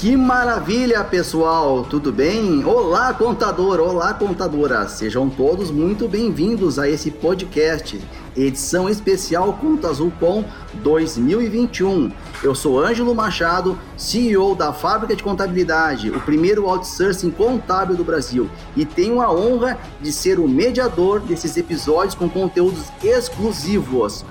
Que maravilha, pessoal! Tudo bem? Olá, contador! Olá, contadora! Sejam todos muito bem-vindos a esse podcast, edição especial Conta Azul Com 2021. Eu sou Ângelo Machado, CEO da Fábrica de Contabilidade, o primeiro outsourcing contábil do Brasil, e tenho a honra de ser o mediador desses episódios com conteúdos exclusivos.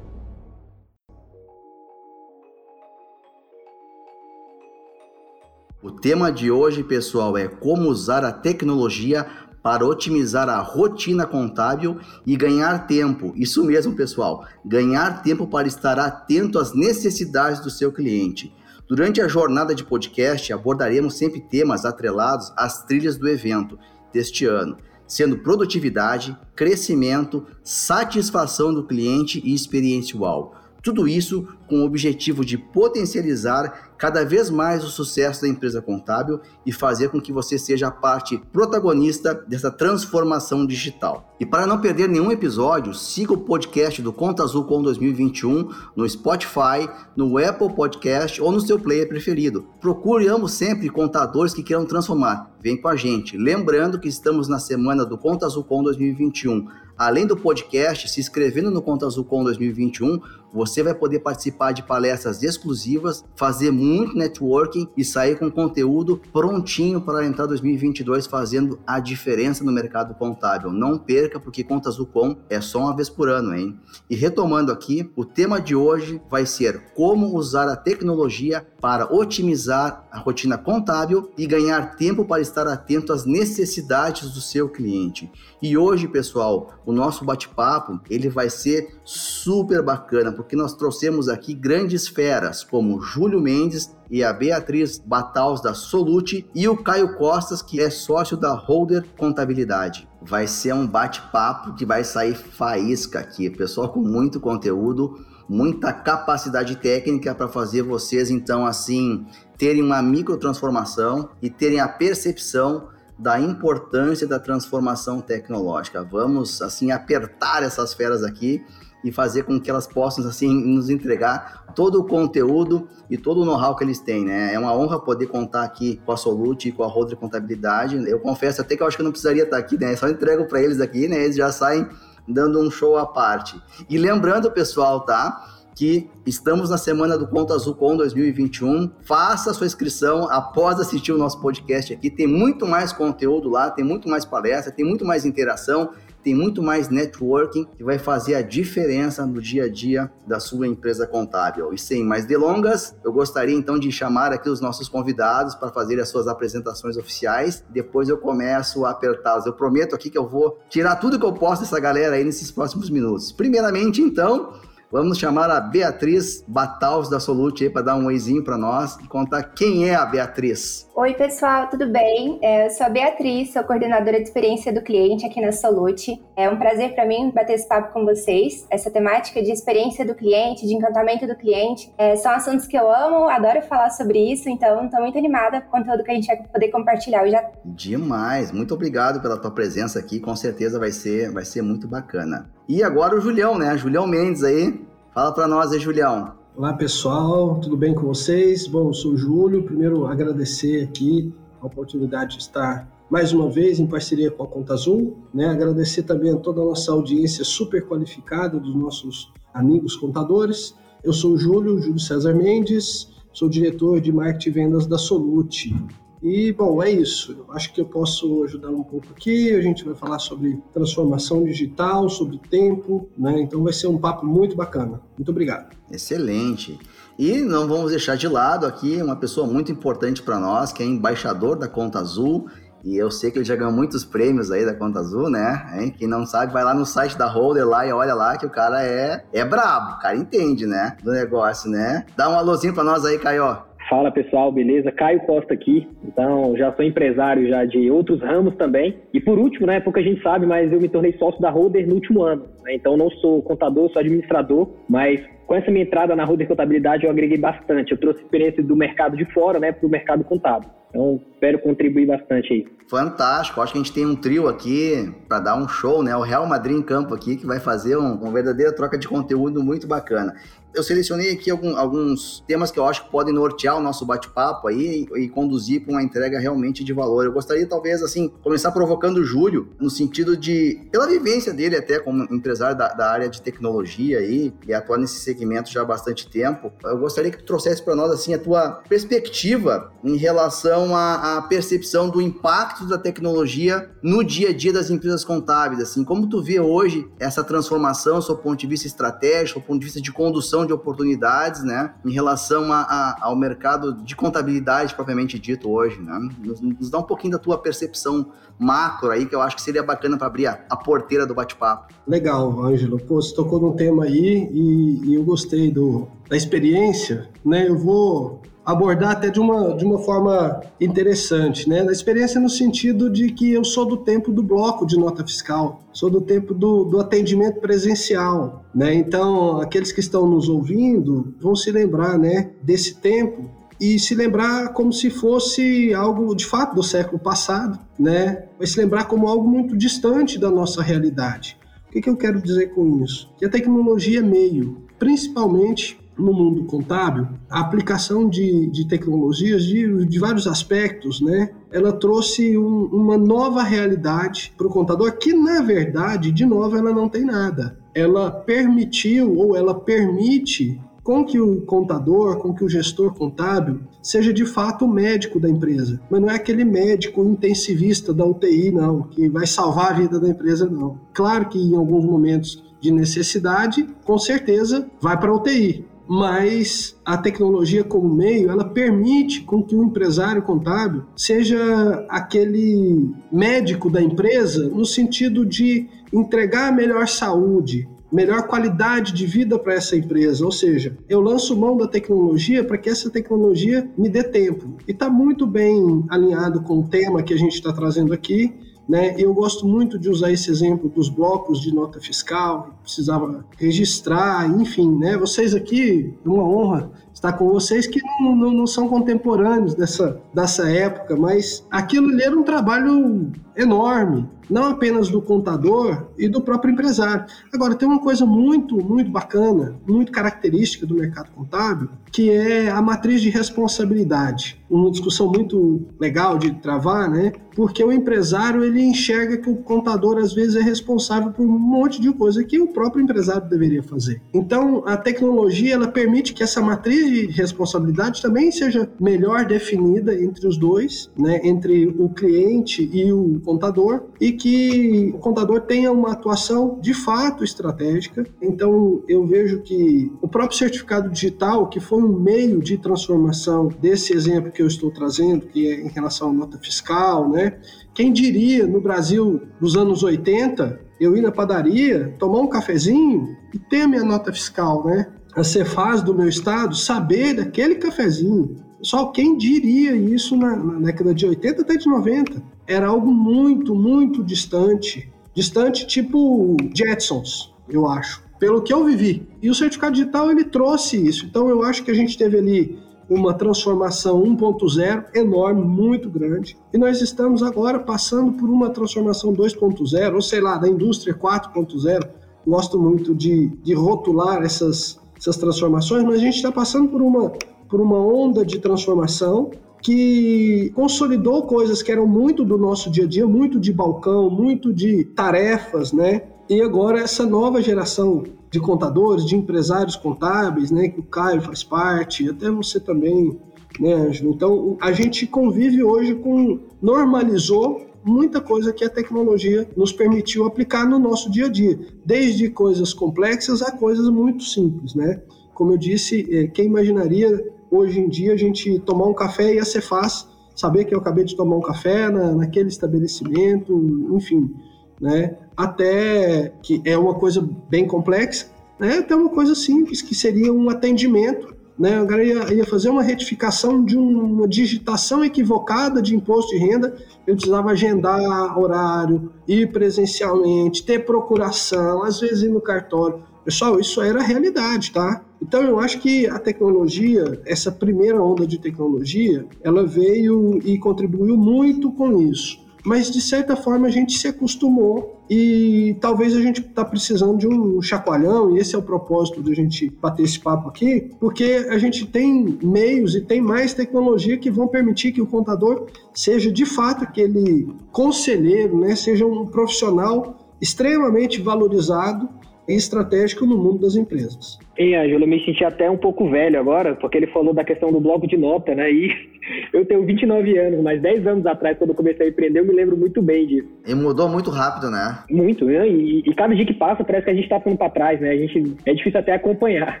Tema de hoje, pessoal, é como usar a tecnologia para otimizar a rotina contábil e ganhar tempo. Isso mesmo, pessoal, ganhar tempo para estar atento às necessidades do seu cliente. Durante a jornada de podcast, abordaremos sempre temas atrelados às trilhas do evento deste ano, sendo produtividade, crescimento, satisfação do cliente e experiência UAU. Tudo isso com o objetivo de potencializar cada vez mais o sucesso da empresa contábil e fazer com que você seja a parte protagonista dessa transformação digital. E para não perder nenhum episódio, siga o podcast do Conta Azul com 2021 no Spotify, no Apple Podcast ou no seu player preferido. Procure ambos sempre contadores que queiram transformar. Vem com a gente. Lembrando que estamos na semana do Conta Azul com 2021 além do podcast, se inscrevendo no Conta Azul com 2021, você vai poder participar de palestras exclusivas, fazer muito networking e sair com conteúdo prontinho para entrar 2022 fazendo a diferença no mercado contábil. Não perca, porque Contas do é só uma vez por ano, hein? E retomando aqui, o tema de hoje vai ser como usar a tecnologia para otimizar a rotina contábil e ganhar tempo para estar atento às necessidades do seu cliente. E hoje, pessoal, o nosso bate-papo ele vai ser super bacana, porque nós trouxemos aqui grandes feras como Júlio Mendes e a Beatriz Bataus da Solute e o Caio Costas, que é sócio da Holder Contabilidade. Vai ser um bate-papo que vai sair faísca aqui, pessoal com muito conteúdo, muita capacidade técnica para fazer vocês então assim terem uma microtransformação e terem a percepção da importância da transformação tecnológica. Vamos assim apertar essas feras aqui e fazer com que elas possam assim nos entregar todo o conteúdo e todo o know-how que eles têm, né? É uma honra poder contar aqui com a Solute e com a Rodri Contabilidade. Eu confesso até que eu acho que eu não precisaria estar aqui, né? Só entrego para eles aqui, né? Eles já saem dando um show à parte. E lembrando, pessoal, tá? que estamos na semana do Conto Azul Com 2021. Faça a sua inscrição após assistir o nosso podcast aqui. Tem muito mais conteúdo lá, tem muito mais palestra, tem muito mais interação tem muito mais networking que vai fazer a diferença no dia a dia da sua empresa contábil. E sem mais delongas, eu gostaria então de chamar aqui os nossos convidados para fazer as suas apresentações oficiais. Depois eu começo a apertá-los. Eu prometo aqui que eu vou tirar tudo que eu posso dessa galera aí nesses próximos minutos. Primeiramente, então, Vamos chamar a Beatriz Bataus da Solute para dar um oizinho para nós e contar quem é a Beatriz. Oi, pessoal, tudo bem? É, eu sou a Beatriz, sou coordenadora de experiência do cliente aqui na Solute. É um prazer para mim bater esse papo com vocês. Essa temática de experiência do cliente, de encantamento do cliente, é, são assuntos que eu amo, adoro falar sobre isso, então estou muito animada com o conteúdo que a gente vai poder compartilhar hoje. Demais, muito obrigado pela tua presença aqui, com certeza vai ser, vai ser muito bacana. E agora o Julião, né? Julião Mendes aí. Fala para nós aí, Julião. Olá, pessoal. Tudo bem com vocês? Bom, eu sou o Júlio. Primeiro, agradecer aqui a oportunidade de estar mais uma vez em parceria com a Conta Azul. Né? Agradecer também a toda a nossa audiência super qualificada dos nossos amigos contadores. Eu sou o Júlio, Júlio César Mendes, sou diretor de marketing e vendas da Solute. E, bom, é isso. Eu acho que eu posso ajudar um pouco aqui. A gente vai falar sobre transformação digital, sobre tempo, né? Então vai ser um papo muito bacana. Muito obrigado. Excelente. E não vamos deixar de lado aqui uma pessoa muito importante para nós, que é embaixador da Conta Azul. E eu sei que ele já ganhou muitos prêmios aí da Conta Azul, né? Hein? Quem não sabe, vai lá no site da Holder lá e olha lá que o cara é, é brabo, o cara entende, né? Do negócio, né? Dá um alôzinho para nós aí, Caio. Fala pessoal, beleza? Caio Costa aqui. Então, já sou empresário já de outros ramos também. E por último, né, pouca gente sabe, mas eu me tornei sócio da Holder no último ano. Né? Então, não sou contador, sou administrador, mas com essa minha entrada na rua de contabilidade eu agreguei bastante. Eu trouxe experiência do mercado de fora, né, para o mercado contábil. Então, espero contribuir bastante aí. Fantástico. Acho que a gente tem um trio aqui para dar um show, né? O Real Madrid em campo aqui, que vai fazer um, uma verdadeira troca de conteúdo muito bacana. Eu selecionei aqui algum, alguns temas que eu acho que podem nortear o nosso bate-papo aí e, e conduzir para uma entrega realmente de valor. Eu gostaria, talvez, assim, começar provocando o Júlio, no sentido de, pela vivência dele até como empresário da, da área de tecnologia aí, e atuar nesse segmento já há bastante tempo, eu gostaria que tu trouxesse para nós, assim, a tua perspectiva em relação à, à percepção do impacto da tecnologia no dia a dia das empresas contábeis, assim, como tu vê hoje essa transformação, do ponto de vista estratégico, do ponto de vista de condução de oportunidades, né, em relação a, a, ao mercado de contabilidade propriamente dito hoje, né? Nos, nos, dá um pouquinho da tua percepção macro aí, que eu acho que seria bacana para abrir a, a, porteira do bate-papo. Legal, Ângelo. Pô, você tocou num tema aí e, e eu gostei do, da experiência, né? Eu vou abordar até de uma, de uma forma interessante, né? Da experiência no sentido de que eu sou do tempo do bloco de nota fiscal, sou do tempo do, do atendimento presencial, né? Então, aqueles que estão nos ouvindo vão se lembrar, né, desse tempo e se lembrar como se fosse algo de fato do século passado, né? Vai se lembrar como algo muito distante da nossa realidade. O que, que eu quero dizer com isso? Que a tecnologia é meio, principalmente no mundo contábil, a aplicação de, de tecnologias de, de vários aspectos, né? Ela trouxe um, uma nova realidade para o contador que, na verdade, de novo, ela não tem nada. Ela permitiu ou ela permite com que o contador, com que o gestor contábil seja de fato o médico da empresa. Mas não é aquele médico intensivista da UTI, não, que vai salvar a vida da empresa, não. Claro que em alguns momentos de necessidade, com certeza vai para a UTI mas a tecnologia como meio, ela permite com que o empresário contábil seja aquele médico da empresa no sentido de entregar melhor saúde, melhor qualidade de vida para essa empresa. Ou seja, eu lanço mão da tecnologia para que essa tecnologia me dê tempo. E está muito bem alinhado com o tema que a gente está trazendo aqui, né? Eu gosto muito de usar esse exemplo dos blocos de nota fiscal, precisava registrar, enfim, né? Vocês aqui, é uma honra estar com vocês que não, não, não são contemporâneos dessa, dessa época, mas aquilo ali era um trabalho enorme, não apenas do contador e do próprio empresário. Agora, tem uma coisa muito, muito bacana, muito característica do mercado contábil, que é a matriz de responsabilidade. Uma discussão muito legal de travar, né? Porque o empresário ele enxerga que o contador às vezes é responsável por um monte de coisa que o próprio empresário deveria fazer. Então, a tecnologia ela permite que essa matriz de responsabilidade também seja melhor definida entre os dois, né? Entre o cliente e o contador e que o contador tenha uma atuação de fato estratégica. Então, eu vejo que o próprio certificado digital, que foi um meio de transformação desse exemplo que eu estou trazendo, que é em relação à nota fiscal, né? Quem diria no Brasil dos anos 80 eu ir na padaria, tomar um cafezinho e ter minha nota fiscal, né? A Cefaz do meu estado saber daquele cafezinho. Só quem diria isso na, na década de 80 até de 90? Era algo muito, muito distante. Distante tipo Jetsons, eu acho. Pelo que eu vivi. E o certificado digital, ele trouxe isso. Então, eu acho que a gente teve ali uma transformação 1.0 enorme, muito grande, e nós estamos agora passando por uma transformação 2.0, ou sei lá, da indústria 4.0. Gosto muito de, de rotular essas, essas transformações, mas a gente está passando por uma por uma onda de transformação que consolidou coisas que eram muito do nosso dia a dia, muito de balcão, muito de tarefas, né? E agora essa nova geração de contadores, de empresários contábeis, né, que o Caio faz parte, até você também, né, Ângelo? Então, a gente convive hoje com normalizou muita coisa que a tecnologia nos permitiu aplicar no nosso dia a dia, desde coisas complexas a coisas muito simples, né? Como eu disse, eh, quem imaginaria hoje em dia a gente tomar um café ia ser fácil, saber que eu acabei de tomar um café na, naquele estabelecimento, enfim, né? Até que é uma coisa bem complexa, né? Até uma coisa simples que seria um atendimento, né? O cara ia, ia fazer uma retificação de uma digitação equivocada de imposto de renda, eu precisava agendar horário, ir presencialmente, ter procuração, às vezes ir no cartório Pessoal, isso era realidade, tá? Então eu acho que a tecnologia, essa primeira onda de tecnologia, ela veio e contribuiu muito com isso. Mas de certa forma a gente se acostumou e talvez a gente está precisando de um chacoalhão, e esse é o propósito da gente bater esse papo aqui, porque a gente tem meios e tem mais tecnologia que vão permitir que o contador seja de fato aquele conselheiro, né, seja um profissional extremamente valorizado estratégico no mundo das empresas. E, Ângelo, eu me senti até um pouco velho agora, porque ele falou da questão do bloco de nota, né? E eu tenho 29 anos, mas 10 anos atrás, quando eu comecei a empreender, eu me lembro muito bem disso. E mudou muito rápido, né? Muito, né? E, e cada dia que passa, parece que a gente tá ficando para trás, né? A gente, é difícil até acompanhar.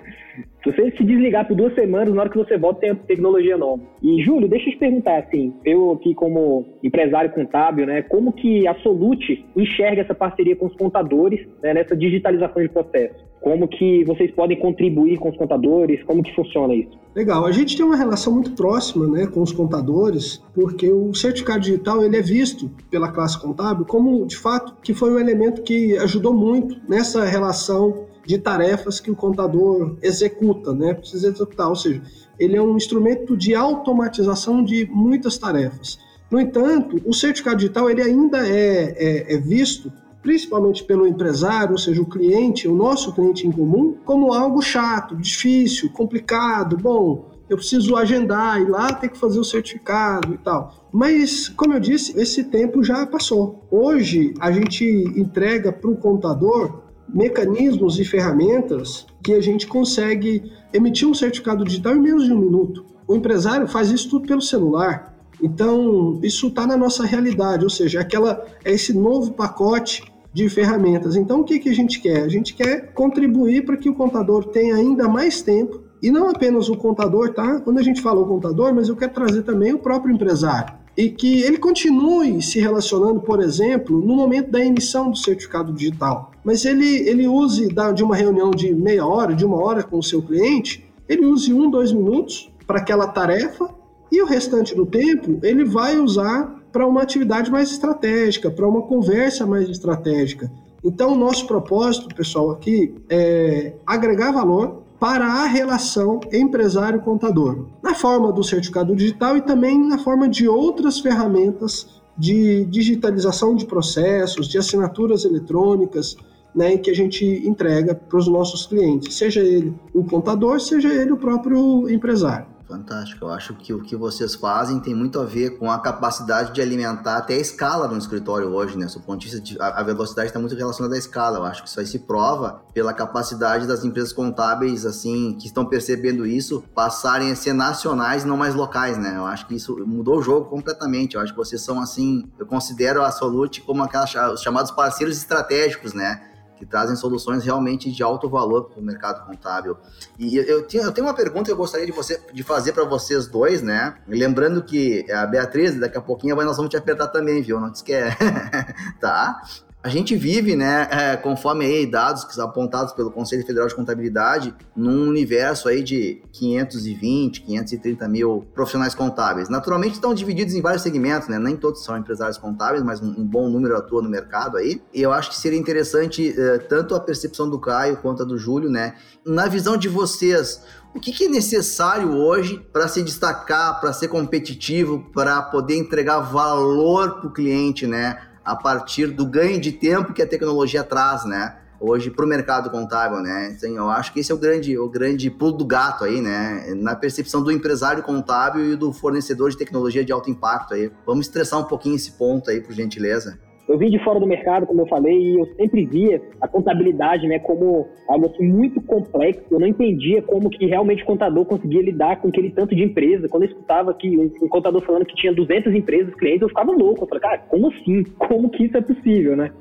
Se você se desligar por duas semanas, na hora que você volta, tem tecnologia nova. E, Júlio, deixa eu te perguntar, assim, eu aqui como empresário contábil, né, como que a Solute enxerga essa parceria com os contadores né, nessa digitalização de processo? Como que vocês podem contribuir com os contadores? Como que funciona isso? Legal, a gente tem uma relação muito próxima né, com os contadores, porque o certificado digital ele é visto pela classe contábil como, de fato, que foi um elemento que ajudou muito nessa relação de tarefas que o contador executa, né? Precisa executar, ou seja, ele é um instrumento de automatização de muitas tarefas. No entanto, o certificado digital ele ainda é, é, é visto principalmente pelo empresário, ou seja, o cliente, o nosso cliente em comum, como algo chato, difícil, complicado. Bom, eu preciso agendar, ir lá ter que fazer o certificado e tal. Mas, como eu disse, esse tempo já passou. Hoje, a gente entrega para o contador mecanismos e ferramentas que a gente consegue emitir um certificado digital em menos de um minuto. O empresário faz isso tudo pelo celular. Então, isso está na nossa realidade, ou seja, aquela, é esse novo pacote de ferramentas. Então, o que, que a gente quer? A gente quer contribuir para que o contador tenha ainda mais tempo, e não apenas o contador, tá? Quando a gente fala o contador, mas eu quero trazer também o próprio empresário e que ele continue se relacionando, por exemplo, no momento da emissão do certificado digital. Mas ele, ele use de uma reunião de meia hora, de uma hora com o seu cliente, ele use um, dois minutos para aquela tarefa e o restante do tempo ele vai usar para uma atividade mais estratégica, para uma conversa mais estratégica. Então, o nosso propósito, pessoal, aqui é agregar valor para a relação empresário-contador, na forma do certificado digital e também na forma de outras ferramentas de digitalização de processos, de assinaturas eletrônicas, né, que a gente entrega para os nossos clientes, seja ele o contador, seja ele o próprio empresário. Fantástico. Eu acho que o que vocês fazem tem muito a ver com a capacidade de alimentar até a escala no escritório hoje, né? Do ponto de vista de, a, velocidade está muito relacionada à escala. Eu acho que isso aí se prova pela capacidade das empresas contábeis, assim, que estão percebendo isso, passarem a ser nacionais e não mais locais, né? Eu acho que isso mudou o jogo completamente. Eu acho que vocês são, assim, eu considero a Solute como aquelas, os chamados parceiros estratégicos, né? Que trazem soluções realmente de alto valor para o mercado contábil. E eu, tenho, eu tenho uma pergunta que eu gostaria de, você, de fazer para vocês dois, né? Lembrando que a Beatriz, daqui a pouquinho, nós vamos te apertar também, viu? Não quer. tá? A gente vive, né, é, conforme aí dados que são apontados pelo Conselho Federal de Contabilidade, num universo aí de 520, 530 mil profissionais contábeis. Naturalmente estão divididos em vários segmentos, né? Nem todos são empresários contábeis, mas um, um bom número atua no mercado aí. E eu acho que seria interessante é, tanto a percepção do Caio quanto a do Júlio, né? Na visão de vocês, o que, que, é necessário hoje para se destacar, para ser competitivo, para poder entregar valor para o cliente, né? A partir do ganho de tempo que a tecnologia traz, né? Hoje para o mercado contábil, né? Então, eu acho que esse é o grande, o grande pulo do gato aí, né? Na percepção do empresário contábil e do fornecedor de tecnologia de alto impacto aí. Vamos estressar um pouquinho esse ponto aí, por gentileza. Eu vim de fora do mercado, como eu falei, e eu sempre via a contabilidade né, como algo assim, muito complexo. Eu não entendia como que realmente o contador conseguia lidar com aquele tanto de empresa. Quando eu escutava que um, contador falando que tinha 200 empresas, clientes, eu ficava louco. Eu falei, cara, como assim? Como que isso é possível, né?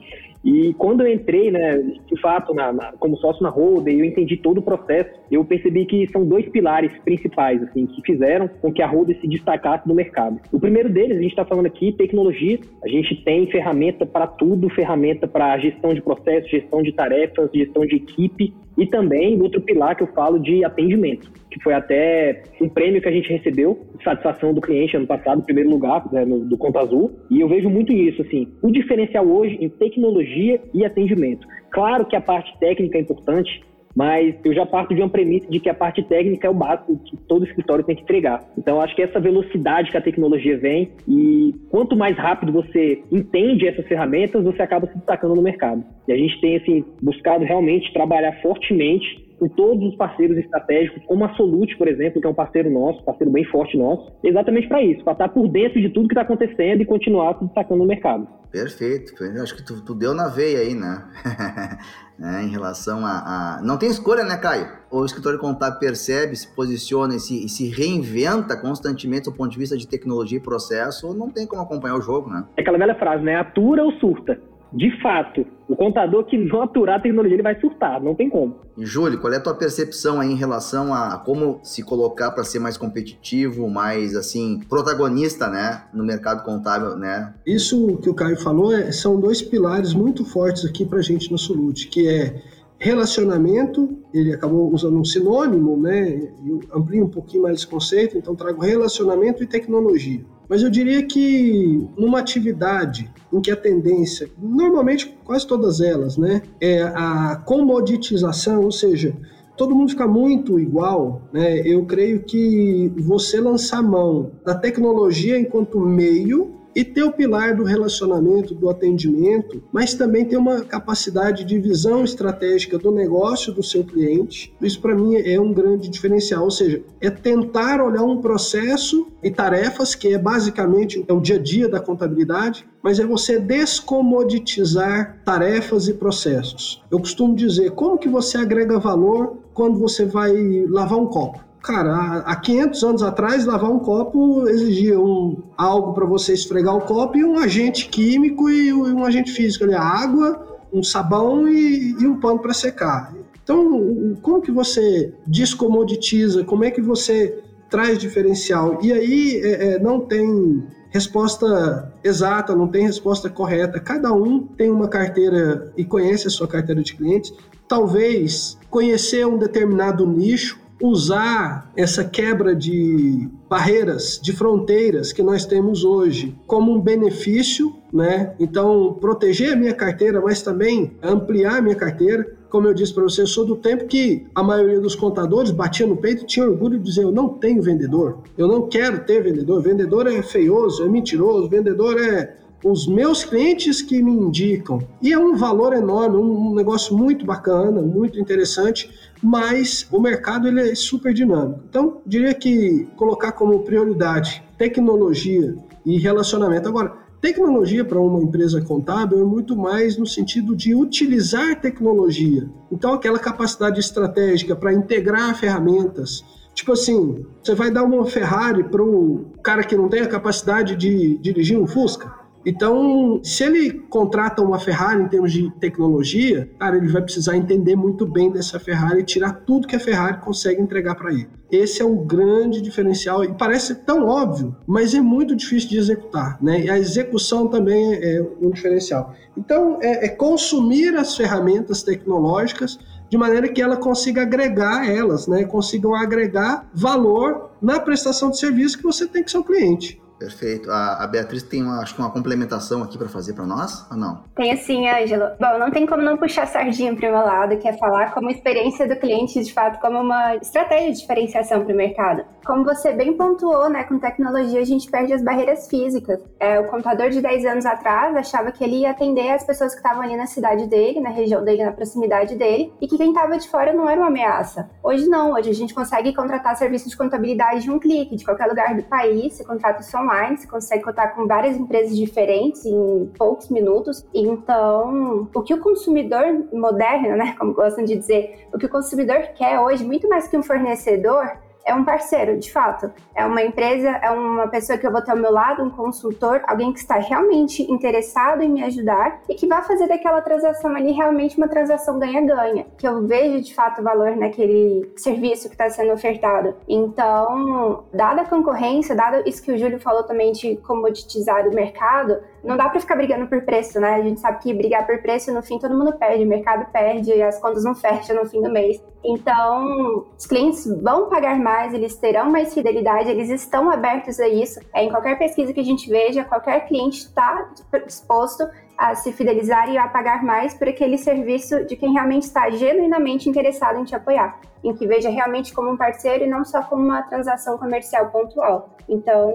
E quando eu entrei, né, de fato, na, na, como sócio na Holden, eu entendi todo o processo, eu percebi que são dois pilares principais, assim, que fizeram com que a Holden se destacasse no mercado. O primeiro deles, a gente está falando aqui, tecnologia. A gente tem ferramenta para tudo, ferramenta para gestão de processos, gestão de tarefas, gestão de equipe, e também outro pilar que eu falo de atendimento, que foi até um prêmio que a gente recebeu, satisfação do cliente ano passado, em primeiro lugar, né, no, do Conta Azul. E eu vejo muito isso, assim, o diferencial hoje em tecnologia e atendimento. Claro que a parte técnica é importante, mas eu já parto de uma premissa de que a parte técnica é o básico que todo escritório tem que entregar. Então, acho que essa velocidade que a tecnologia vem e quanto mais rápido você entende essas ferramentas, você acaba se destacando no mercado. E a gente tem, assim, buscado realmente trabalhar fortemente com todos os parceiros estratégicos, como a Solute, por exemplo, que é um parceiro nosso, parceiro bem forte nosso, exatamente para isso, para estar por dentro de tudo que está acontecendo e continuar se destacando no mercado. Perfeito, acho que tu, tu deu na veia aí, né? né? Em relação a, a, Não tem escolha, né, Caio? O escritório contábil percebe, se posiciona e se, e se reinventa constantemente do ponto de vista de tecnologia e processo, não tem como acompanhar o jogo, né? É aquela velha frase, né? Atura ou surta de fato, o contador que não aturar a tecnologia, ele vai surtar, não tem como. E Júlio, qual é a tua percepção aí em relação a como se colocar para ser mais competitivo, mais assim, protagonista, né, no mercado contábil, né? Isso que o Caio falou é, são dois pilares muito fortes aqui para a gente no Solute, que é relacionamento, ele acabou usando um sinônimo, né? Eu amplio um pouquinho mais esse conceito, então trago relacionamento e tecnologia. Mas eu diria que numa atividade em que a tendência, normalmente quase todas elas, né, é a comoditização, ou seja, todo mundo fica muito igual, né? Eu creio que você lançar mão da tecnologia enquanto meio e ter o pilar do relacionamento, do atendimento, mas também ter uma capacidade de visão estratégica do negócio do seu cliente. Isso para mim é um grande diferencial, ou seja, é tentar olhar um processo e tarefas que é basicamente é o dia a dia da contabilidade, mas é você descomoditizar tarefas e processos. Eu costumo dizer, como que você agrega valor quando você vai lavar um copo? Cara, há 500 anos atrás, lavar um copo exigia um, algo para você esfregar o copo e um agente químico e um agente físico, ali, a água, um sabão e, e um pano para secar. Então, como que você descomoditiza? Como é que você traz diferencial? E aí é, é, não tem resposta exata, não tem resposta correta. Cada um tem uma carteira e conhece a sua carteira de clientes. Talvez conhecer um determinado nicho usar essa quebra de barreiras, de fronteiras que nós temos hoje como um benefício, né? Então, proteger a minha carteira, mas também ampliar a minha carteira. Como eu disse para você, eu sou do tempo que a maioria dos contadores batia no peito tinha orgulho de dizer: eu não tenho vendedor, eu não quero ter vendedor. Vendedor é feioso, é mentiroso, vendedor é os meus clientes que me indicam. E é um valor enorme, um negócio muito bacana, muito interessante, mas o mercado ele é super dinâmico. Então, diria que colocar como prioridade tecnologia e relacionamento. Agora, tecnologia para uma empresa contábil é muito mais no sentido de utilizar tecnologia. Então, aquela capacidade estratégica para integrar ferramentas. Tipo assim, você vai dar uma Ferrari para o cara que não tem a capacidade de dirigir um Fusca? Então, se ele contrata uma Ferrari em termos de tecnologia, cara, ele vai precisar entender muito bem dessa Ferrari e tirar tudo que a Ferrari consegue entregar para ele. Esse é um grande diferencial e parece tão óbvio, mas é muito difícil de executar, né? E a execução também é um diferencial. Então, é, é consumir as ferramentas tecnológicas de maneira que ela consiga agregar elas, né? Consigam agregar valor na prestação de serviço que você tem com seu cliente. Perfeito. A, a, Beatriz tem, uma, acho que uma complementação aqui para fazer para nós, ou não? Tem sim, Ângelo. Bom, não tem como não puxar sardinha para o meu lado, que é falar como experiência do cliente, de fato, como uma estratégia de diferenciação para o mercado. Como você bem pontuou, né, com tecnologia a gente perde as barreiras físicas. É, o contador de 10 anos atrás achava que ele ia atender as pessoas que estavam ali na cidade dele, na região dele, na proximidade dele, e que quem estava de fora não era uma ameaça. Hoje não, hoje a gente consegue contratar serviços de contabilidade de um clique, de qualquer lugar do país, se contrata são online, você consegue contar com várias empresas diferentes em poucos minutos. Então, o que o consumidor moderno, né, como gostam de dizer, o que o consumidor quer hoje, muito mais que um fornecedor, é um parceiro, de fato. É uma empresa, é uma pessoa que eu vou ter ao meu lado, um consultor, alguém que está realmente interessado em me ajudar e que vai fazer daquela transação ali realmente uma transação ganha-ganha, que eu vejo de fato valor naquele serviço que está sendo ofertado. Então, dada a concorrência, dado isso que o Júlio falou também de comoditizar o mercado, não dá para ficar brigando por preço, né? A gente sabe que brigar por preço, no fim, todo mundo perde, o mercado perde, as contas não fecham no fim do mês. Então, os clientes vão pagar mais, eles terão mais fidelidade, eles estão abertos a isso. É, em qualquer pesquisa que a gente veja, qualquer cliente está disposto a se fidelizar e a pagar mais por aquele serviço de quem realmente está genuinamente interessado em te apoiar, em que veja realmente como um parceiro e não só como uma transação comercial pontual. Então,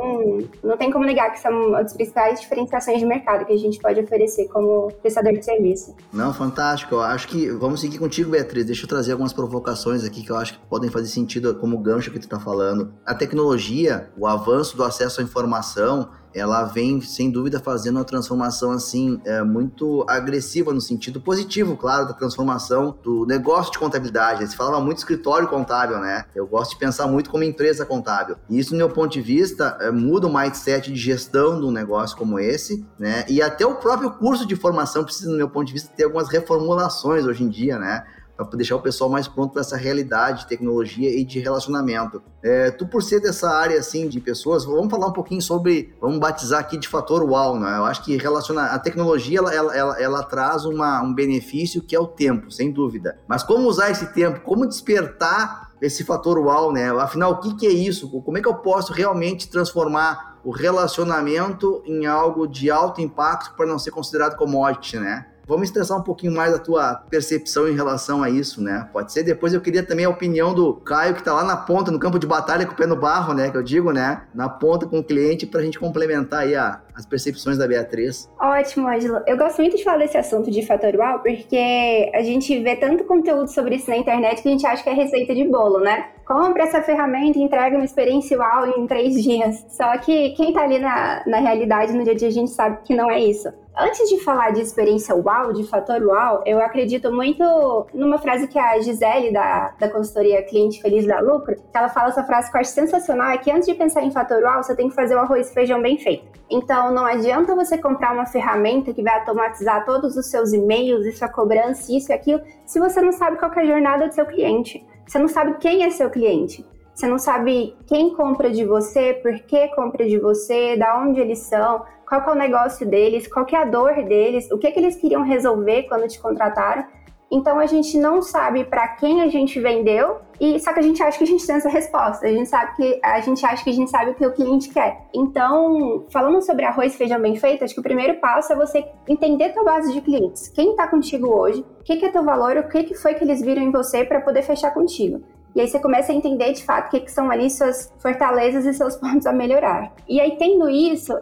não tem como negar que são uma das principais diferenciações de mercado que a gente pode oferecer como prestador de serviço. Não, fantástico. Eu acho que vamos seguir contigo, Beatriz. Deixa eu trazer algumas provocações aqui que eu acho que podem fazer sentido como gancho que tu está falando. A tecnologia, o avanço do acesso à informação, ela vem sem dúvida fazendo uma transformação assim é, muito agressiva no sentido positivo, claro, da transformação do negócio de contabilidade. Se falava muito escritório contábil, né? Eu gosto de pensar muito como empresa contábil. E isso, do meu ponto de vista, é, muda o mindset de gestão de um negócio como esse, né? E até o próprio curso de formação precisa, do meu ponto de vista, ter algumas reformulações hoje em dia, né? Para deixar o pessoal mais pronto para essa realidade de tecnologia e de relacionamento. É, tu, por ser dessa área assim de pessoas, vamos falar um pouquinho sobre, vamos batizar aqui de fator uau, né? Eu acho que relaciona a tecnologia ela, ela, ela, ela traz uma, um benefício que é o tempo, sem dúvida. Mas como usar esse tempo? Como despertar esse fator uau, né? Afinal, o que, que é isso? Como é que eu posso realmente transformar o relacionamento em algo de alto impacto para não ser considerado commodity, né? Vamos estressar um pouquinho mais a tua percepção em relação a isso, né? Pode ser. Depois eu queria também a opinião do Caio, que tá lá na ponta, no campo de batalha, com o pé no barro, né? Que eu digo, né? Na ponta com o cliente, pra gente complementar aí a, as percepções da Beatriz. Ótimo, Ângelo. Eu gosto muito de falar desse assunto de fatorial, porque a gente vê tanto conteúdo sobre isso na internet que a gente acha que é receita de bolo, né? Compre essa ferramenta e entrega uma experiência uau em três dias. Só que quem tá ali na, na realidade, no dia a dia, a gente sabe que não é isso. Antes de falar de experiência uau, de fator uau, eu acredito muito numa frase que a Gisele, da, da consultoria Cliente Feliz da Lucro, que ela fala essa frase que eu acho sensacional, é que antes de pensar em fator uau, você tem que fazer o arroz e feijão bem feito. Então, não adianta você comprar uma ferramenta que vai automatizar todos os seus e-mails e sua cobrança, isso e aquilo, se você não sabe qual é a jornada do seu cliente. Você não sabe quem é seu cliente. Você não sabe quem compra de você, por que compra de você, da onde eles são, qual é o negócio deles, qual é a dor deles, o que, que eles queriam resolver quando te contrataram. Então a gente não sabe para quem a gente vendeu, e só que a gente acha que a gente tem essa resposta. A gente sabe que a gente acha que a gente sabe o que o cliente quer. Então, falando sobre arroz e feijão bem feito, acho que o primeiro passo é você entender tua base de clientes. Quem está contigo hoje? O que, que é teu valor? O que, que foi que eles viram em você para poder fechar contigo? E aí você começa a entender de fato o que, que são ali suas fortalezas e seus pontos a melhorar. E aí, tendo isso,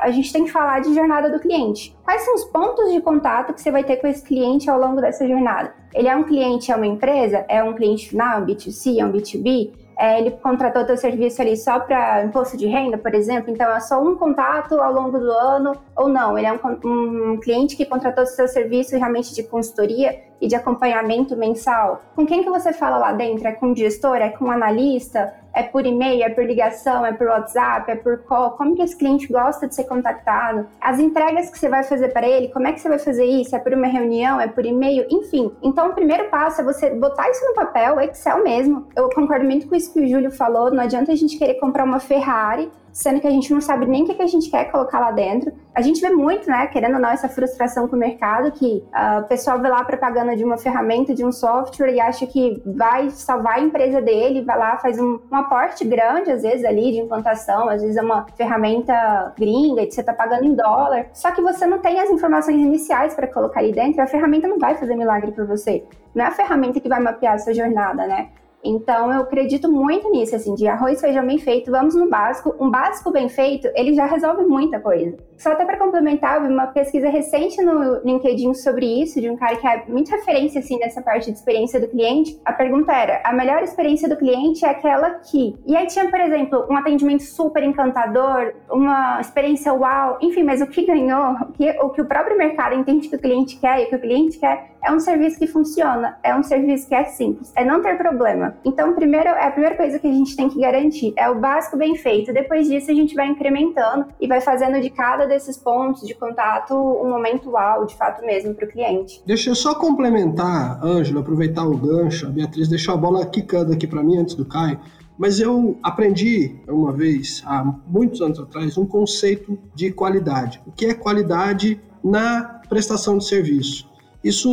a gente tem que falar de jornada do cliente. Quais são os pontos de contato que você vai ter com esse cliente ao longo dessa jornada? Ele é um cliente, é uma empresa? É um cliente final, um B2C, é um B2B? É, ele contratou teu serviço ali só para imposto de renda, por exemplo, então é só um contato ao longo do ano, ou não, ele é um, um cliente que contratou seu serviço realmente de consultoria e de acompanhamento mensal. Com quem que você fala lá dentro? É com o gestor? É com o analista? É por e-mail, é por ligação, é por WhatsApp, é por call? Como que esse cliente gosta de ser contactado? As entregas que você vai fazer para ele, como é que você vai fazer isso? É por uma reunião, é por e-mail, enfim. Então, o primeiro passo é você botar isso no papel, Excel mesmo. Eu concordo muito com isso que o Júlio falou, não adianta a gente querer comprar uma Ferrari sendo que a gente não sabe nem o que, a gente quer colocar lá dentro. A gente vê muito, né, querendo ou não, essa frustração com o mercado, que uh, o pessoal vê lá a propaganda de uma ferramenta, de um software e acha que vai salvar a empresa dele, vai lá, faz um, um aporte grande, às vezes, ali, de implantação, às vezes é uma ferramenta gringa, que você está pagando em dólar, só que você não tem as informações iniciais para colocar ali dentro, a ferramenta não vai fazer milagre por você. Não é a ferramenta que vai mapear a sua jornada, né? Então, eu acredito muito nisso, assim, de arroz, feijão bem feito, vamos no básico. Um básico bem feito, ele já resolve muita coisa. Só até para complementar, uma pesquisa recente no LinkedIn sobre isso, de um cara que é muito referência, assim, nessa parte de experiência do cliente. A pergunta era, a melhor experiência do cliente é aquela que... E aí tinha, por exemplo, um atendimento super encantador, uma experiência uau, enfim, mas o que ganhou, o que o, que o próprio mercado entende que o cliente quer e o que o cliente quer, é um serviço que funciona, é um serviço que é simples, é não ter problema. Então, primeiro, é a primeira coisa que a gente tem que garantir é o básico bem feito. Depois disso, a gente vai incrementando e vai fazendo de cada desses pontos de contato um momento uau, de fato mesmo, para o cliente. Deixa eu só complementar, Ângelo, aproveitar o gancho. A Beatriz deixou a bola quicando aqui para mim antes do Caio. Mas eu aprendi uma vez, há muitos anos atrás, um conceito de qualidade. O que é qualidade na prestação de serviço? Isso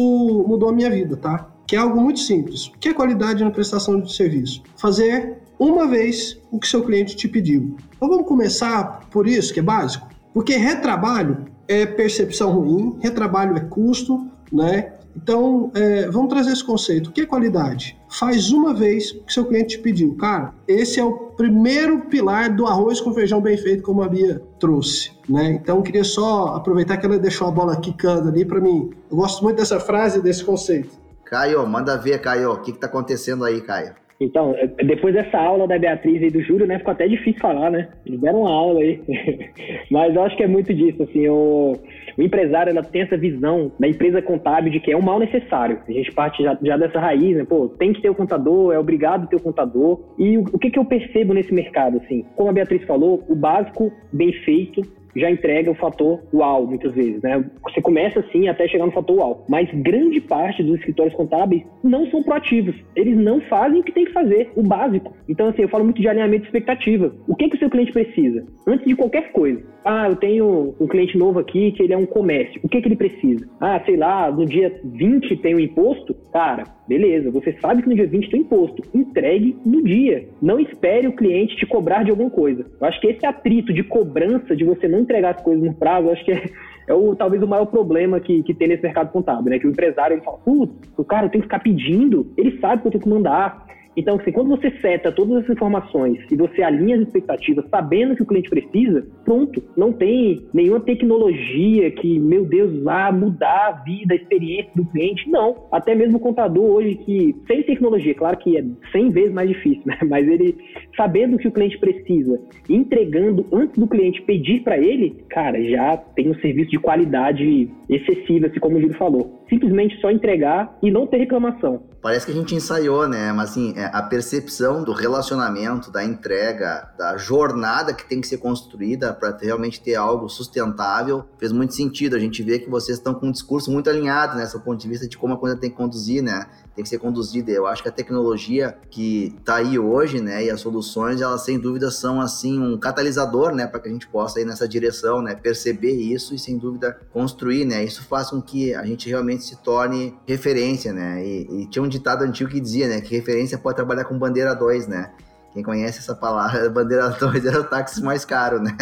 mudou a minha vida, tá? que é algo muito simples. O que é qualidade na prestação de serviço? Fazer uma vez o que seu cliente te pediu. Então vamos começar por isso, que é básico? Porque retrabalho é percepção ruim, retrabalho é custo, né? Então, é, vamos trazer esse conceito. O que é qualidade? Faz uma vez que seu cliente te pediu. Cara, esse é o primeiro pilar do arroz com feijão bem feito, como a Bia trouxe. Né? Então, queria só aproveitar que ela deixou a bola quicando ali para mim. Eu gosto muito dessa frase, desse conceito. Caio, manda ver, Caio. O que está acontecendo aí, Caio? Então, é, depois dessa aula da Beatriz e do Júlio, né, ficou até difícil falar, né? Eles deram uma aula aí. Mas eu acho que é muito disso, assim, o, o empresário, ela tem essa visão da empresa contábil de que é um mal necessário. A gente parte já, já dessa raiz, né? Pô, tem que ter o contador, é obrigado ter o contador. E o, o que, que eu percebo nesse mercado, assim? Como a Beatriz falou, o básico bem feito já entrega o fator uau, muitas vezes, né? Você começa assim até chegar no fator uau. Mas grande parte dos escritórios contábeis não são proativos. Eles não fazem o que tem que fazer, o básico. Então, assim, eu falo muito de alinhamento de expectativa. O que, que o seu cliente precisa? Antes de qualquer coisa. Ah, eu tenho um cliente novo aqui que ele é um comércio. O que, que ele precisa? Ah, sei lá, no dia 20 tem o um imposto? Cara, beleza, você sabe que no dia 20 tem imposto. Entregue no dia. Não espere o cliente te cobrar de alguma coisa. Eu acho que esse atrito de cobrança, de você não entregar as coisas no prazo, eu acho que é, é o, talvez o maior problema que, que tem nesse mercado contábil, né? Que o empresário ele fala, putz, o cara tem que ficar pedindo, ele sabe que eu tenho que mandar. Então, assim, quando você seta todas essas informações e você alinha as expectativas sabendo que o cliente precisa, pronto. Não tem nenhuma tecnologia que, meu Deus, vá mudar a vida, a experiência do cliente. Não. Até mesmo o contador hoje que, sem tecnologia, claro que é 100 vezes mais difícil, né? Mas ele, sabendo que o cliente precisa, entregando antes do cliente pedir para ele, cara, já tem um serviço de qualidade excessiva, assim como o Júlio falou. Simplesmente só entregar e não ter reclamação. Parece que a gente ensaiou, né? Mas assim, é, a percepção do relacionamento, da entrega, da jornada que tem que ser construída para realmente ter algo sustentável, fez muito sentido. A gente vê que vocês estão com um discurso muito alinhado, né? Do ponto de vista de como a coisa tem que conduzir, né? Tem que ser conduzida. Eu acho que a tecnologia que está aí hoje, né, e as soluções, elas sem dúvida são assim um catalisador, né, para que a gente possa ir nessa direção, né, perceber isso e sem dúvida construir, né. Isso faz com que a gente realmente se torne referência, né. E, e tinha um ditado antigo que dizia, né, que referência pode trabalhar com bandeira 2, né. Quem conhece essa palavra, bandeira 2 era o táxi mais caro, né?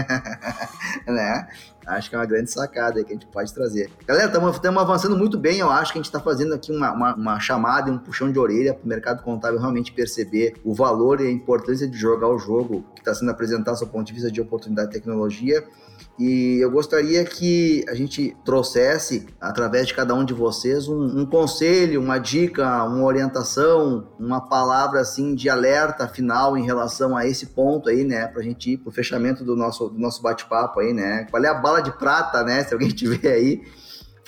né? Acho que é uma grande sacada que a gente pode trazer. Galera, estamos avançando muito bem. Eu acho que a gente está fazendo aqui uma, uma, uma, chamada e um puxão de orelha para o mercado contábil realmente perceber o valor e a importância de jogar o jogo que está sendo apresentado do ponto de vista de oportunidade de tecnologia e eu gostaria que a gente trouxesse, através de cada um de vocês, um, um conselho, uma dica, uma orientação, uma palavra assim de alerta final em relação a esse ponto aí, né? Pra gente ir pro fechamento do nosso, do nosso bate-papo aí, né? Qual é a bala de prata, né? Se alguém tiver aí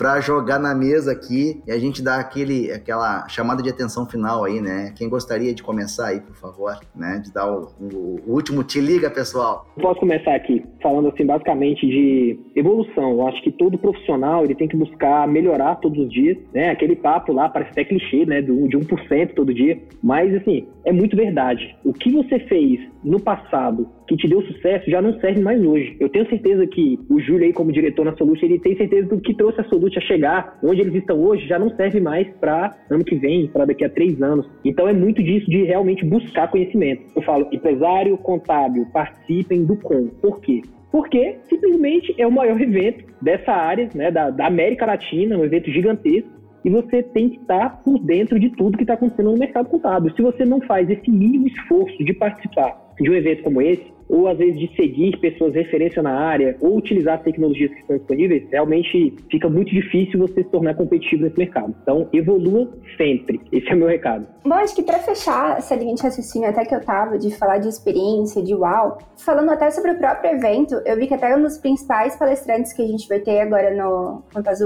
para jogar na mesa aqui e a gente dar aquele, aquela chamada de atenção final aí, né? Quem gostaria de começar aí, por favor, né? De dar o, o, o último te liga, pessoal. Posso começar aqui falando assim basicamente de evolução. Eu acho que todo profissional ele tem que buscar melhorar todos os dias, né? Aquele papo lá parece até clichê, né? Do, de 1% todo dia, mas assim é muito verdade. O que você fez no passado que te deu sucesso já não serve mais hoje. Eu tenho certeza que o Júlio aí como diretor na Solute, ele tem certeza do que trouxe a Solute a chegar onde eles estão hoje já não serve mais para ano que vem, para daqui a três anos. Então é muito disso de realmente buscar conhecimento. Eu falo, empresário, contábil, participem do com. Por quê? Porque simplesmente é o maior evento dessa área, né, da, da América Latina, um evento gigantesco, e você tem que estar por dentro de tudo que está acontecendo no mercado contábil. Se você não faz esse mínimo esforço de participar de um evento como esse, ou às vezes de seguir pessoas referência na área, ou utilizar as tecnologias que estão disponíveis, realmente fica muito difícil você se tornar competitivo nesse mercado. Então, evolua sempre. Esse é o meu recado. Bom, acho que para fechar essa linha de raciocínio até que eu tava, de falar de experiência, de uau, falando até sobre o próprio evento, eu vi que até um dos principais palestrantes que a gente vai ter agora no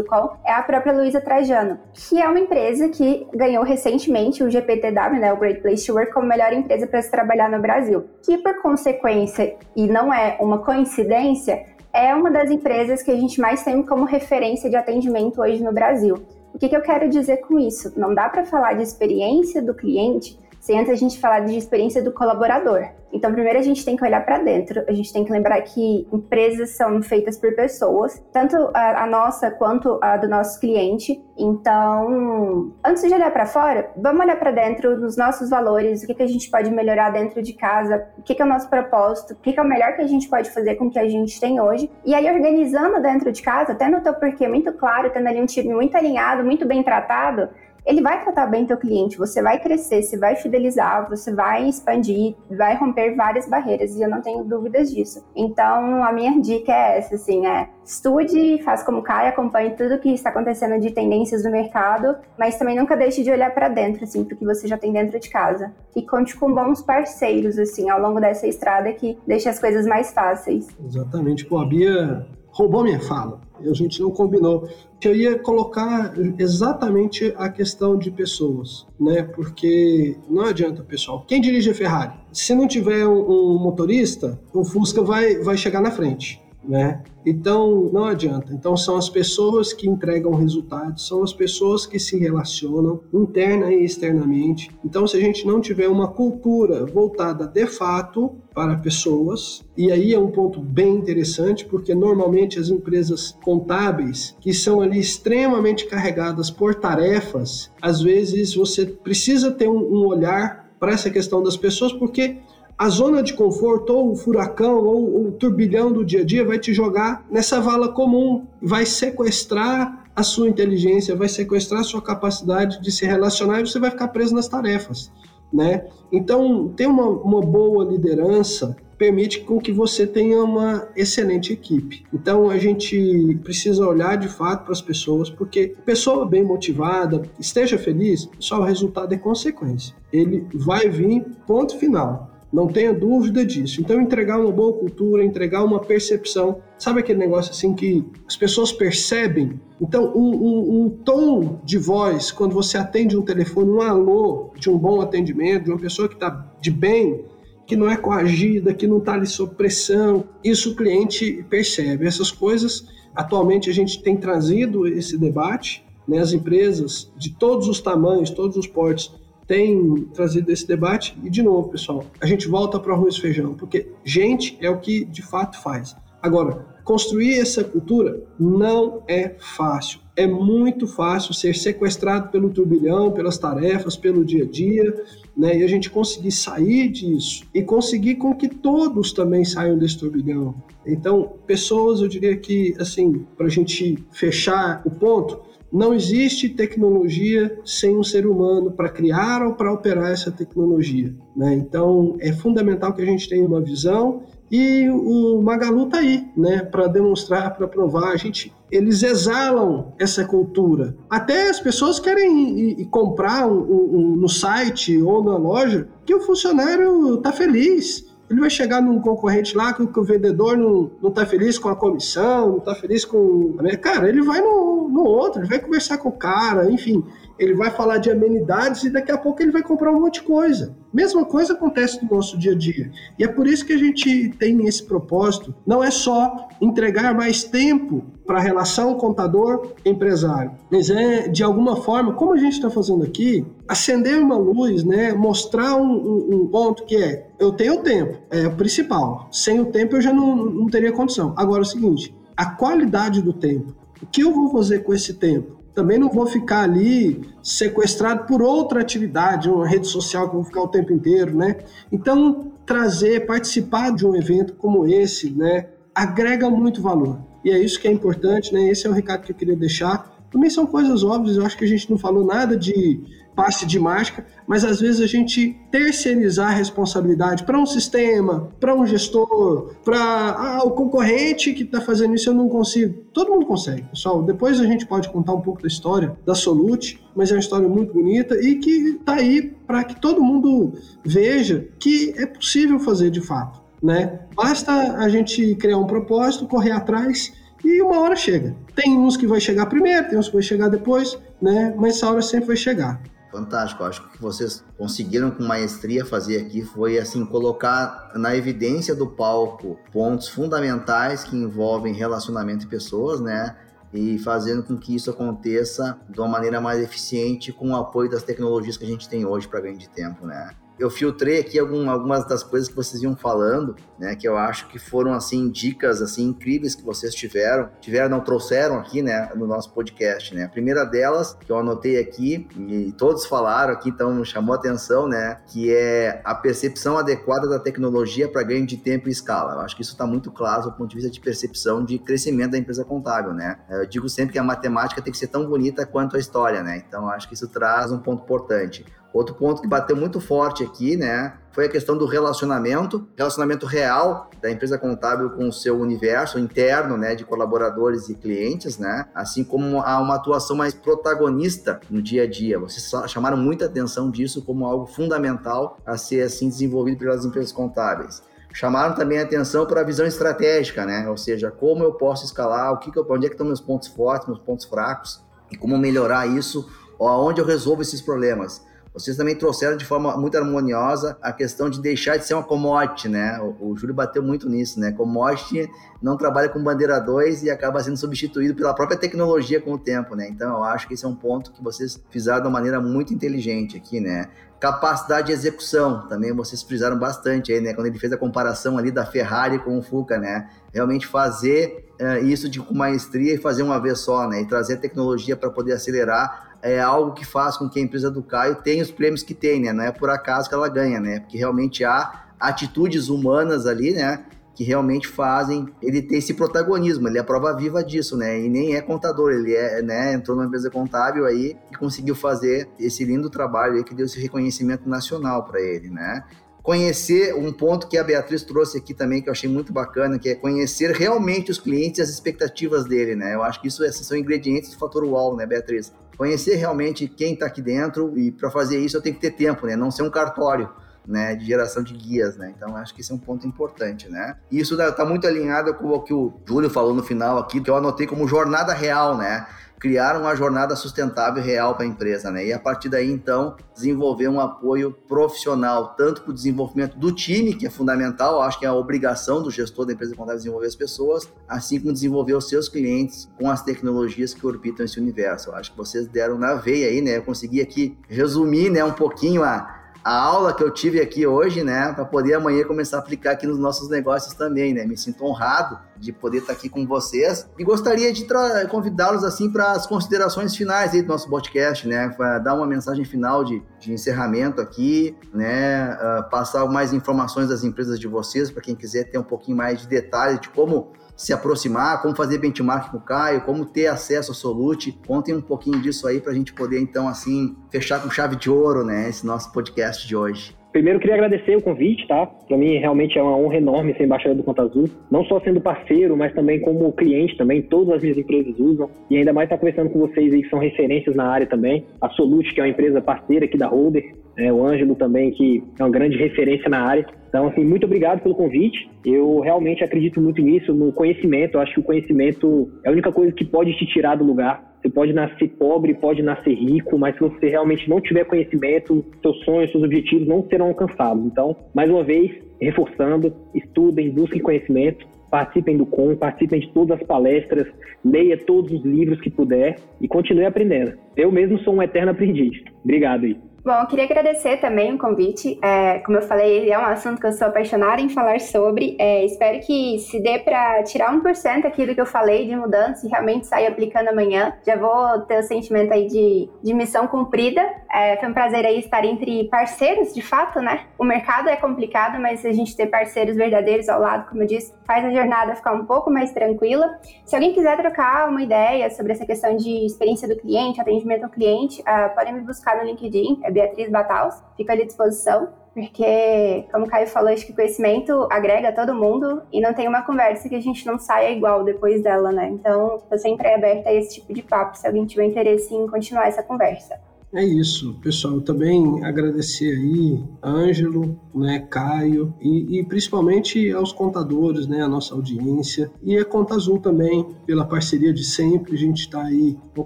Call é a própria Luísa Trajano, que é uma empresa que ganhou recentemente o GPTW, né, o Great Place to Work, como melhor empresa para se trabalhar no Brasil, que por consequência e não é uma coincidência, é uma das empresas que a gente mais tem como referência de atendimento hoje no Brasil. O que, que eu quero dizer com isso? Não dá para falar de experiência do cliente sem antes a gente falar de experiência do colaborador. Então, primeiro a gente tem que olhar para dentro, a gente tem que lembrar que empresas são feitas por pessoas, tanto a, a nossa quanto a do nosso cliente. Então, antes de olhar para fora, vamos olhar para dentro nos nossos valores, o que, que a gente pode melhorar dentro de casa, o que, que é o nosso propósito, o que, que é o melhor que a gente pode fazer com o que a gente tem hoje. E aí, organizando dentro de casa, tendo o teu porquê muito claro, tendo ali um time muito alinhado, muito bem tratado, ele vai tratar bem teu cliente, você vai crescer, você vai fidelizar, você vai expandir, vai romper várias barreiras e eu não tenho dúvidas disso. Então, a minha dica é essa, assim, é estude, faça como cai, acompanhe tudo que está acontecendo de tendências do mercado, mas também nunca deixe de olhar para dentro, assim, porque você já tem dentro de casa. E conte com bons parceiros, assim, ao longo dessa estrada que deixa as coisas mais fáceis. Exatamente. Pô, a Bia roubou minha fala. A gente não combinou. Eu ia colocar exatamente a questão de pessoas, né? Porque não adianta, pessoal. Quem dirige a Ferrari? Se não tiver um, um motorista, o Fusca vai, vai chegar na frente né? Então, não adianta. Então, são as pessoas que entregam resultados, são as pessoas que se relacionam interna e externamente. Então, se a gente não tiver uma cultura voltada de fato para pessoas, e aí é um ponto bem interessante, porque normalmente as empresas contábeis, que são ali extremamente carregadas por tarefas, às vezes você precisa ter um, um olhar para essa questão das pessoas, porque a zona de conforto, ou o furacão, ou o turbilhão do dia a dia vai te jogar nessa vala comum, vai sequestrar a sua inteligência, vai sequestrar a sua capacidade de se relacionar e você vai ficar preso nas tarefas, né? Então, ter uma, uma boa liderança permite com que você tenha uma excelente equipe. Então, a gente precisa olhar de fato para as pessoas, porque pessoa bem motivada, esteja feliz, só o resultado é consequência. Ele vai vir, ponto final. Não tenha dúvida disso. Então, entregar uma boa cultura, entregar uma percepção. Sabe aquele negócio assim que as pessoas percebem? Então, um, um, um, tom de voz, quando você atende um telefone, um alô de um bom atendimento, de uma pessoa que está de bem, que não é coagida, que não está ali sob pressão, isso o cliente percebe. Essas coisas, atualmente, a gente tem trazido esse debate, né? as empresas de todos os tamanhos, todos os portes, tem trazido esse debate. E, de novo, pessoal, a gente volta para o arroz e feijão, porque gente é o que de fato faz. Agora, construir essa cultura não é fácil. É muito fácil ser sequestrado pelo turbilhão, pelas tarefas, pelo dia a dia, né? E a gente conseguir sair disso e conseguir com que todos também saiam desse turbilhão. Então, pessoas, eu diria que, assim, para a gente fechar o ponto, não existe tecnologia sem um ser humano para criar ou para operar essa tecnologia. Né? Então, é fundamental que a gente tenha uma visão e o Magalu está aí, né, para demonstrar, para provar. A gente, eles exalam essa cultura. Até as pessoas querem ir, ir comprar um, um, no site ou na loja que o funcionário está feliz ele vai chegar num concorrente lá que, que o vendedor não, não tá feliz com a comissão, não tá feliz com. Né? Cara, ele vai no, no outro, ele vai conversar com o cara, enfim, ele vai falar de amenidades e daqui a pouco ele vai comprar um monte de coisa. Mesma coisa acontece no nosso dia a dia. E é por isso que a gente tem esse propósito. Não é só entregar mais tempo para a relação contador-empresário, mas é, de alguma forma, como a gente está fazendo aqui, acender uma luz, né? mostrar um, um, um, ponto que é: eu tenho tempo, é o principal. Sem o tempo eu já não, não teria condição. Agora é o seguinte: a qualidade do tempo. O que eu vou fazer com esse tempo? Também não vou ficar ali sequestrado por outra atividade, uma rede social que eu vou ficar o tempo inteiro, né? Então, trazer, participar de um evento como esse, né, agrega muito valor. E é isso que é importante, né? Esse é o recado que eu queria deixar. Também são coisas óbvias, eu acho que a gente não falou nada de passe de mágica, mas às vezes a gente terceirizar a responsabilidade para um sistema, para um gestor, para ah, o concorrente que está fazendo isso eu não consigo. Todo mundo consegue, pessoal. Depois a gente pode contar um pouco da história da Solute, mas é uma história muito bonita e que está aí para que todo mundo veja que é possível fazer de fato. Né? Basta a gente criar um propósito, correr atrás e uma hora chega. Tem uns que vai chegar primeiro, tem uns que vai chegar depois, né? Mas essa hora sempre vai chegar fantástico. acho que o que vocês conseguiram com maestria fazer aqui foi assim colocar na evidência do palco pontos fundamentais que envolvem relacionamento de pessoas, né? E fazendo com que isso aconteça de uma maneira mais eficiente com o apoio das tecnologias que a gente tem hoje para ganho de tempo, né? Eu filtrei aqui algum, algumas das coisas que vocês iam falando, né, que eu acho que foram assim dicas assim incríveis que vocês tiveram, tiveram não trouxeram aqui, né, no nosso podcast, né. A primeira delas que eu anotei aqui e todos falaram aqui, então chamou atenção, né, que é a percepção adequada da tecnologia para ganho de tempo e escala. Eu acho que isso está muito claro do ponto de vista de percepção de crescimento da empresa contábil, né. Eu digo sempre que a matemática tem que ser tão bonita quanto a história, né. Então acho que isso traz um ponto importante. Outro ponto que bateu muito forte aqui, né, foi a questão do relacionamento, relacionamento real da empresa contábil com o seu universo interno, né, de colaboradores e clientes, né, assim como há uma atuação mais protagonista no dia a dia. Vocês chamaram muita atenção disso como algo fundamental a ser assim desenvolvido pelas empresas contábeis chamaram também a atenção para a visão estratégica, né? Ou seja, como eu posso escalar, o que, que eu, onde é que estão meus pontos fortes, meus pontos fracos e como melhorar isso, ou aonde eu resolvo esses problemas. Vocês também trouxeram de forma muito harmoniosa a questão de deixar de ser uma commodity, né? O, o Júlio bateu muito nisso, né? Commodity não trabalha com bandeira 2 e acaba sendo substituído pela própria tecnologia com o tempo, né? Então eu acho que esse é um ponto que vocês fizeram de uma maneira muito inteligente aqui, né? Capacidade de execução, também vocês frisaram bastante aí, né? Quando ele fez a comparação ali da Ferrari com o Fuca, né? Realmente fazer uh, isso de, com maestria e fazer uma vez só, né? E trazer tecnologia para poder acelerar é algo que faz com que a empresa do Caio tenha os prêmios que tem, né? Não é por acaso que ela ganha, né? Porque realmente há atitudes humanas ali, né? Que realmente fazem ele ter esse protagonismo. Ele é a prova viva disso, né? E nem é contador, ele é, né? Entrou numa empresa contábil aí e conseguiu fazer esse lindo trabalho aí que deu esse reconhecimento nacional para ele, né? conhecer um ponto que a Beatriz trouxe aqui também, que eu achei muito bacana, que é conhecer realmente os clientes e as expectativas dele, né? Eu acho que isso esses são ingredientes do fator UOL, né, Beatriz? Conhecer realmente quem está aqui dentro e para fazer isso eu tenho que ter tempo, né? Não ser um cartório. Né, de geração de guias, né? Então acho que isso é um ponto importante, né? E isso está muito alinhado com o que o Júlio falou no final aqui, que eu anotei como jornada real, né? Criar uma jornada sustentável real para a empresa, né? E a partir daí, então, desenvolver um apoio profissional, tanto para o desenvolvimento do time, que é fundamental, acho que é a obrigação do gestor da empresa contábil desenvolver as pessoas, assim como desenvolver os seus clientes com as tecnologias que orbitam esse universo. Eu acho que vocês deram na veia aí, né? Eu consegui aqui resumir, né, um pouquinho a a aula que eu tive aqui hoje, né, para poder amanhã começar a aplicar aqui nos nossos negócios também, né? Me sinto honrado de poder estar aqui com vocês e gostaria de convidá-los assim para as considerações finais aí do nosso podcast, né? Pra dar uma mensagem final de, de encerramento aqui, né? Uh, passar mais informações das empresas de vocês para quem quiser ter um pouquinho mais de detalhes de como se aproximar, como fazer benchmark com o Caio, como ter acesso ao Solute. Contem um pouquinho disso aí para a gente poder, então, assim, fechar com chave de ouro, né, esse nosso podcast de hoje. Primeiro, queria agradecer o convite, tá? Para mim, realmente é uma honra enorme ser embaixador do Conta Azul. Não só sendo parceiro, mas também como cliente também. Todas as minhas empresas usam. E ainda mais estar tá conversando com vocês aí, que são referências na área também. A Solute, que é uma empresa parceira aqui da Holder. É, o Ângelo também, que é uma grande referência na área. Então, assim, muito obrigado pelo convite. Eu realmente acredito muito nisso, no conhecimento. Eu acho que o conhecimento é a única coisa que pode te tirar do lugar. Você pode nascer pobre, pode nascer rico, mas se você realmente não tiver conhecimento, seus sonhos, seus objetivos não serão alcançados. Então, mais uma vez, reforçando, estudem, busquem conhecimento, participem do COM, participem de todas as palestras, leia todos os livros que puder e continue aprendendo. Eu mesmo sou um eterno aprendiz. Obrigado aí. Bom, eu queria agradecer também o convite. É, como eu falei, é um assunto que eu sou apaixonada em falar sobre. É, espero que se dê para tirar 1% aqui do que eu falei de mudança e realmente sair aplicando amanhã. Já vou ter o sentimento aí de, de missão cumprida. É, foi um prazer aí estar entre parceiros, de fato, né? O mercado é complicado, mas a gente ter parceiros verdadeiros ao lado, como eu disse, faz a jornada ficar um pouco mais tranquila. Se alguém quiser trocar uma ideia sobre essa questão de experiência do cliente, atendimento ao cliente, uh, podem me buscar no LinkedIn. É Beatriz Bataus, fico à disposição, porque, como o Caio falou, acho que conhecimento agrega todo mundo e não tem uma conversa que a gente não saia igual depois dela, né? Então, estou sempre aberta a esse tipo de papo, se alguém tiver interesse em continuar essa conversa. É isso, pessoal. Também agradecer aí Ângelo, né, Caio e, e, principalmente aos contadores, né, a nossa audiência e a Conta Azul também pela parceria de sempre. A gente está aí com a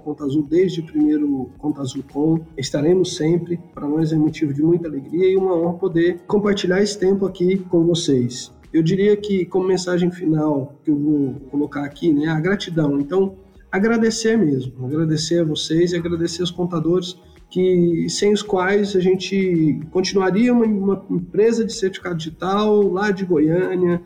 Conta Azul desde o primeiro Conta Azul Com. Estaremos sempre. Para nós é motivo de muita alegria e uma honra poder compartilhar esse tempo aqui com vocês. Eu diria que como mensagem final que eu vou colocar aqui, né, a gratidão. Então agradecer mesmo, agradecer a vocês e agradecer aos contadores que sem os quais a gente continuaria uma, uma empresa de certificado digital lá de Goiânia,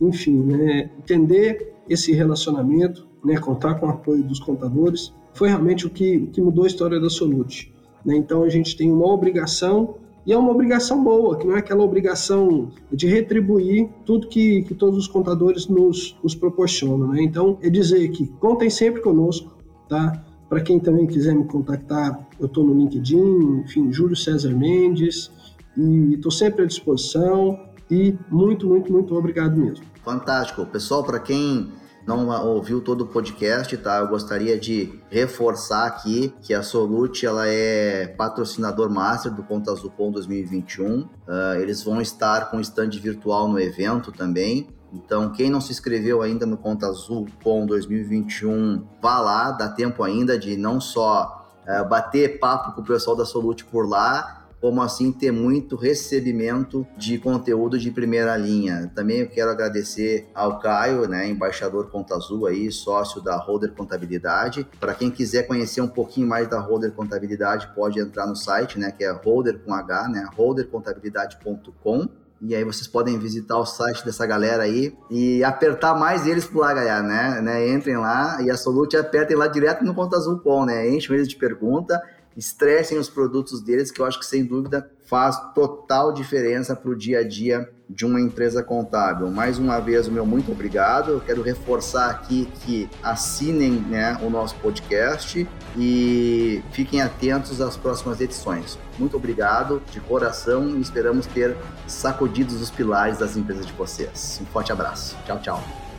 enfim, né, entender esse relacionamento, né, contar com o apoio dos contadores, foi realmente o que, que mudou a história da Solute. Né? Então a gente tem uma obrigação e é uma obrigação boa, que não é aquela obrigação de retribuir tudo que, que todos os contadores nos, nos proporcionam. Né? Então, é dizer que contem sempre conosco, tá? Para quem também quiser me contactar, eu estou no LinkedIn, enfim, Júlio César Mendes, e estou sempre à disposição. E muito, muito, muito obrigado mesmo. Fantástico. Pessoal, para quem não ouviu todo o podcast, tá? Eu gostaria de reforçar aqui que a Solute ela é patrocinador master do Ponta Azul POM 2021. Uh, eles vão estar com stand virtual no evento também. Então, quem não se inscreveu ainda no Conta Azul POM 2021, vá lá, dá tempo ainda de não só uh, bater papo com o pessoal da Solute por lá, como assim ter muito recebimento de conteúdo de primeira linha. Também eu quero agradecer ao Caio, né, embaixador Conta Azul aí, sócio da Holder Contabilidade. Para quem quiser conhecer um pouquinho mais da Holder Contabilidade, pode entrar no site, né, que é holder com H, né, holdercontabilidade.com. E aí vocês podem visitar o site dessa galera aí e apertar mais eles por lá, né? né? Entrem lá e a Solute apertem lá direto no Conta Azul Com, né? Enchem eles de pergunta estressem os produtos deles, que eu acho que sem dúvida faz total diferença para o dia a dia de uma empresa contábil. Mais uma vez, o meu muito obrigado. Eu quero reforçar aqui que assinem né, o nosso podcast e fiquem atentos às próximas edições. Muito obrigado de coração e esperamos ter sacudidos os pilares das empresas de vocês. Um forte abraço. Tchau, tchau.